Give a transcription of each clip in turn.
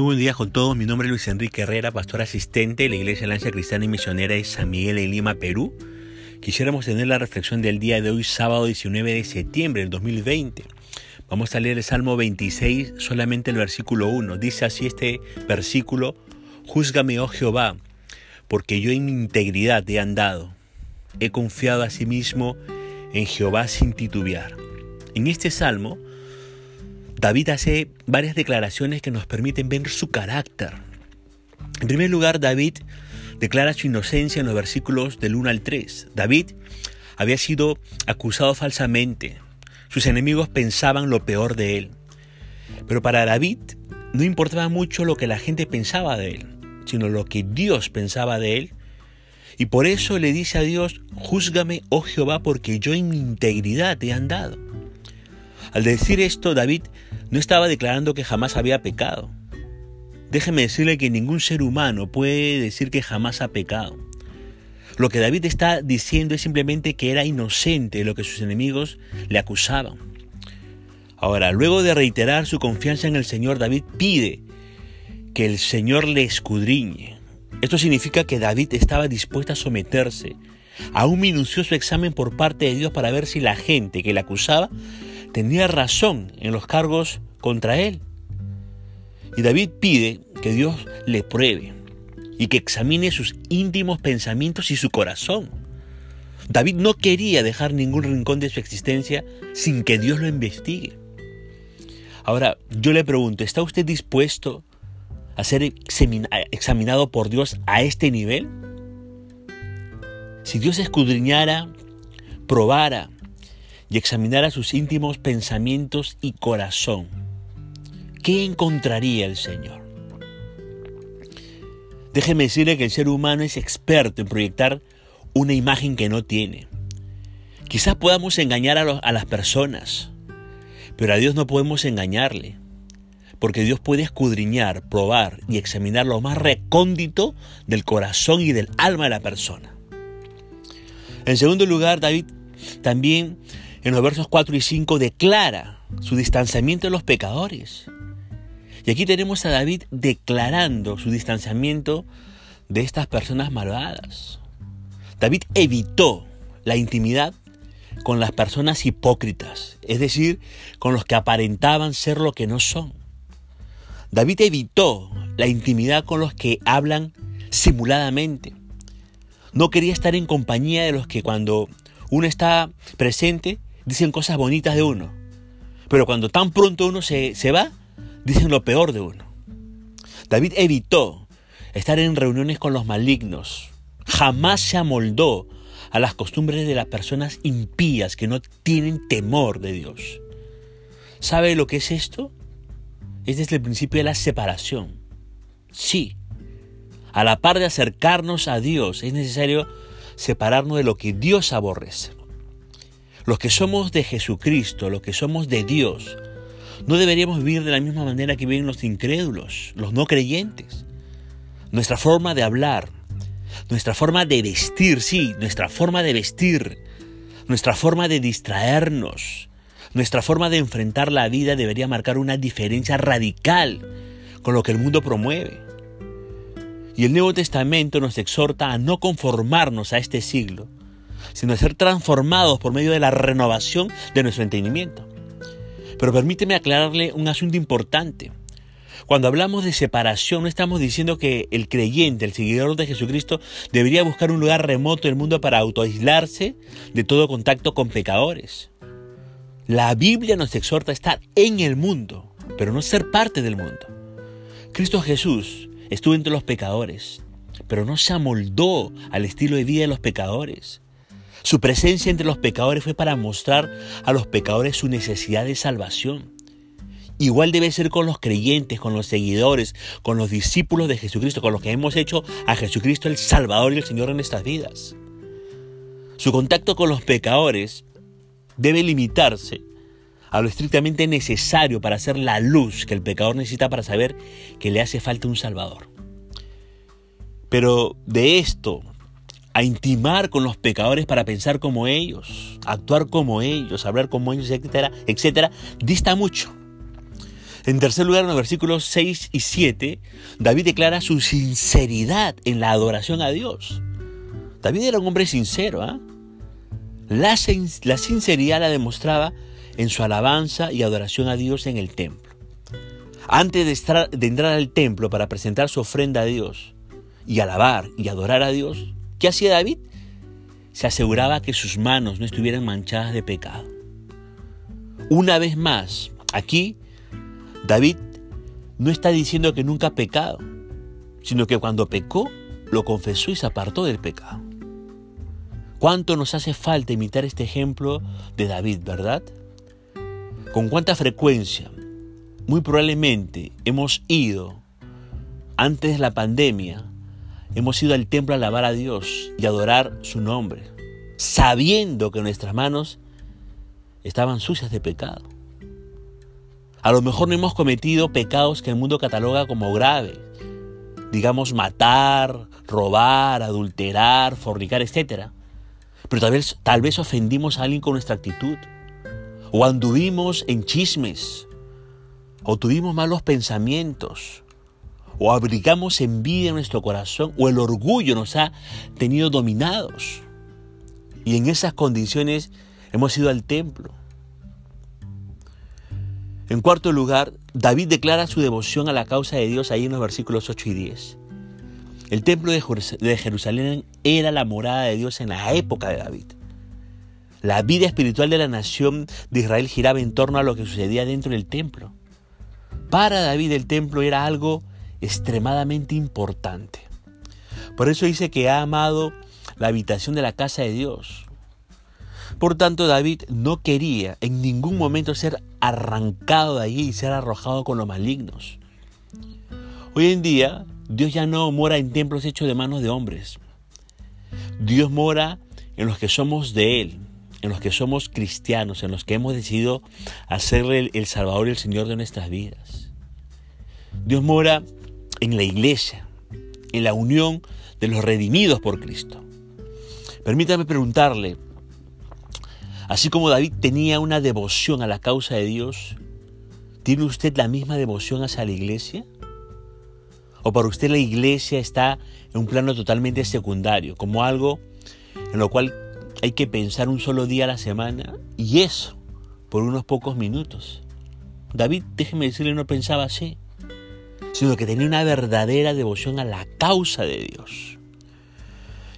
Muy buen día con todos. Mi nombre es Luis Enrique Herrera, pastor asistente de la Iglesia Lanza Cristiana y Misionera de San Miguel en Lima, Perú. Quisiéramos tener la reflexión del día de hoy, sábado 19 de septiembre del 2020. Vamos a leer el Salmo 26, solamente el versículo 1. Dice así este versículo, Júzgame, oh Jehová, porque yo en mi integridad he andado. He confiado a sí mismo en Jehová sin titubear. En este salmo, David hace varias declaraciones que nos permiten ver su carácter. En primer lugar, David declara su inocencia en los versículos del 1 al 3. David había sido acusado falsamente. Sus enemigos pensaban lo peor de él. Pero para David no importaba mucho lo que la gente pensaba de él, sino lo que Dios pensaba de él. Y por eso le dice a Dios, júzgame, oh Jehová, porque yo en mi integridad he andado. Al decir esto, David no estaba declarando que jamás había pecado. Déjeme decirle que ningún ser humano puede decir que jamás ha pecado. Lo que David está diciendo es simplemente que era inocente de lo que sus enemigos le acusaban. Ahora, luego de reiterar su confianza en el Señor, David pide que el Señor le escudriñe. Esto significa que David estaba dispuesto a someterse a un minucioso examen por parte de Dios para ver si la gente que le acusaba tenía razón en los cargos contra él. Y David pide que Dios le pruebe y que examine sus íntimos pensamientos y su corazón. David no quería dejar ningún rincón de su existencia sin que Dios lo investigue. Ahora, yo le pregunto, ¿está usted dispuesto a ser examinado por Dios a este nivel? Si Dios escudriñara, probara y examinara sus íntimos pensamientos y corazón, ¿qué encontraría el Señor? Déjeme decirle que el ser humano es experto en proyectar una imagen que no tiene. Quizás podamos engañar a, a, las personas, pero a Dios no podemos engañarle, porque Dios puede escudriñar, probar y examinar lo más recóndito del corazón y del alma de la persona. En segundo lugar, David también en los versos 4 y 5 declara su distanciamiento de los pecadores. Y aquí tenemos a David declarando su distanciamiento de estas personas malvadas. David evitó la intimidad con las personas hipócritas, es decir, con los que aparentaban ser lo que no son. David evitó la intimidad con los que hablan simuladamente. No quería estar en compañía de los que cuando uno está presente dicen cosas bonitas de uno. Pero cuando tan pronto uno se, se va, dicen lo peor de uno. David evitó estar en reuniones con los malignos. Jamás se amoldó a las costumbres de las personas impías que no tienen temor de Dios. ¿Sabe lo que es esto? Es desde el principio de la separación. Sí, a la par de acercarnos a Dios es necesario separarnos de lo que Dios aborrece. Los que somos de Jesucristo, los que somos de Dios, no deberíamos vivir de la misma manera que viven los incrédulos, los no creyentes. Nuestra forma de hablar, nuestra forma de vestir, sí, nuestra forma de vestir, nuestra forma de distraernos, nuestra forma de enfrentar la vida debería marcar una diferencia radical con lo que el mundo promueve. Y el Nuevo Testamento nos exhorta a no conformarnos a este siglo, sino a ser transformados por medio de la renovación de nuestro entendimiento. Pero permíteme aclararle un asunto importante. Cuando hablamos de separación, no estamos diciendo que el creyente, el seguidor de Jesucristo, debería buscar un lugar remoto del mundo para autoaislarse de todo contacto con pecadores. La Biblia nos exhorta a estar en el mundo, pero no ser parte del mundo. Cristo Jesús estuvo entre los pecadores, pero no se amoldó al estilo de vida de los pecadores. Su presencia entre los pecadores fue para mostrar a los pecadores su necesidad de salvación. Igual debe ser con los creyentes, con los seguidores, con los discípulos de Jesucristo, con los que hemos hecho a Jesucristo el Salvador y el Señor en nuestras vidas. Su contacto con los pecadores debe limitarse a lo estrictamente necesario para hacer la luz que el pecador necesita para saber que le hace falta un Salvador. Pero de esto a intimar con los pecadores para pensar como ellos, actuar como ellos, hablar como ellos, etcétera, etcétera, dista mucho. En tercer lugar, en los versículos 6 y 7, David declara su sinceridad en la adoración a Dios. David era un hombre sincero. ¿ah? La, sinceridad la demostraba en su alabanza y adoración a Dios en el templo. Antes de, de entrar al templo para presentar su ofrenda a Dios y alabar y adorar a Dios, ¿qué hacía David? Se aseguraba que sus manos no estuvieran manchadas de pecado. Una vez más, aquí David no está diciendo que nunca ha pecado, sino que cuando pecó, lo confesó y se apartó del pecado. ¿Cuánto nos hace falta imitar este ejemplo de David, verdad? ¿Con cuánta frecuencia? Muy probablemente hemos ido, antes de la pandemia, hemos ido al templo a alabar a Dios y adorar su nombre, sabiendo que nuestras manos estaban sucias de pecado. A lo mejor no hemos cometido pecados que el mundo cataloga como graves, digamos matar, robar, adulterar, fornicar, etc. Pero tal vez, tal vez ofendimos a alguien con nuestra actitud, o anduvimos en chismes, o tuvimos malos pensamientos, o abrigamos envidia en nuestro corazón, o el orgullo nos ha tenido dominados. Y en esas condiciones hemos ido al templo en cuarto lugar, David declara su devoción a la causa de Dios ahí en los versículos 8 y 10. El templo de Jerusalén era la morada de Dios en la época de David. La vida espiritual de la nación de Israel giraba en torno a lo que sucedía dentro del templo. Para David el templo era algo extremadamente importante. Por eso dice que ha amado la habitación de la casa de Dios. Por tanto, David no quería en ningún momento ser arrancado de allí y ser arrojado con los malignos. Hoy en día, Dios ya no mora en templos hechos de manos de hombres. Dios mora en los que somos de Él, en los que somos cristianos, en los que hemos decidido hacerle el Salvador y el Señor de nuestras vidas. Dios mora en la iglesia, en la unión de los redimidos por Cristo. Permítame preguntarle, Así como David tenía una devoción a la causa de Dios, ¿tiene usted la misma devoción hacia la iglesia? ¿O para usted la iglesia está en un plano totalmente secundario, como algo en lo cual hay que pensar un solo día a la semana y eso por unos pocos minutos? David, déjeme decirle, no pensaba así, sino que tenía una verdadera devoción a la causa de Dios.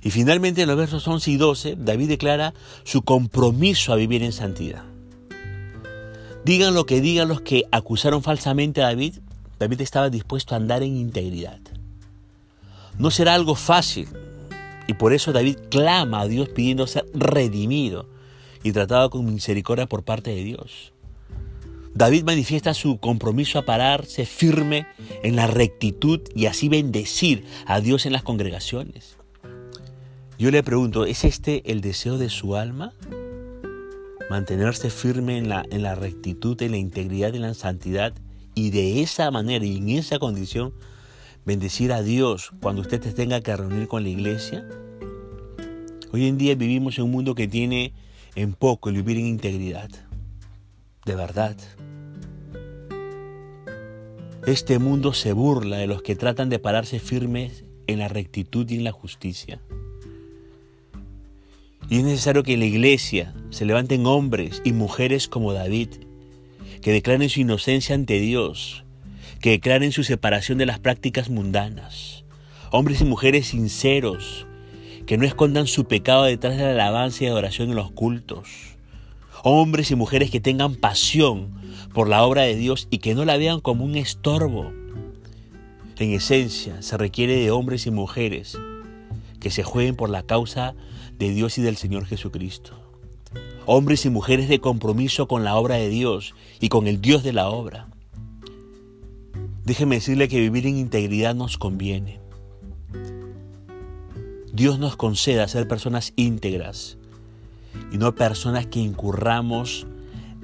Y finalmente en los versos 11 y 12, David declara su compromiso a vivir en santidad. Digan lo que digan los que acusaron falsamente a David, David estaba dispuesto a andar en integridad. No será algo fácil, y por eso David clama a Dios pidiendo ser redimido y tratado con misericordia por parte de Dios. David manifiesta su compromiso a pararse firme en la rectitud y así bendecir a Dios en las congregaciones. Yo le pregunto, ¿es este el deseo de su alma? Mantenerse firme en la, en la rectitud, en la integridad, en la santidad y de esa manera y en esa condición bendecir a Dios cuando usted se tenga que reunir con la iglesia. Hoy en día vivimos en un mundo que tiene en poco el vivir en integridad. De verdad. Este mundo se burla de los que tratan de pararse firmes en la rectitud y en la justicia. Y es necesario que en la iglesia se levanten hombres y mujeres como David, que declaren su inocencia ante Dios, que declaren su separación de las prácticas mundanas. Hombres y mujeres sinceros, que no escondan su pecado detrás de la alabanza y adoración en los cultos. Hombres y mujeres que tengan pasión por la obra de Dios y que no la vean como un estorbo. En esencia, se requiere de hombres y mujeres que se jueguen por la causa de Dios y del Señor Jesucristo. Hombres y mujeres de compromiso con la obra de Dios y con el Dios de la obra. Déjeme decirle que vivir en integridad nos conviene. Dios nos conceda ser personas íntegras y no personas que incurramos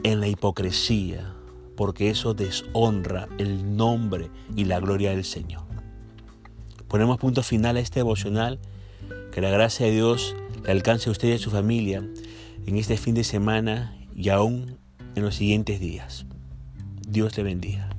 en la hipocresía, porque eso deshonra el nombre y la gloria del Señor. Ponemos punto final a este devocional. Que la gracia de Dios le alcance a usted y a su familia en este fin de semana y aún en los siguientes días. Dios le bendiga.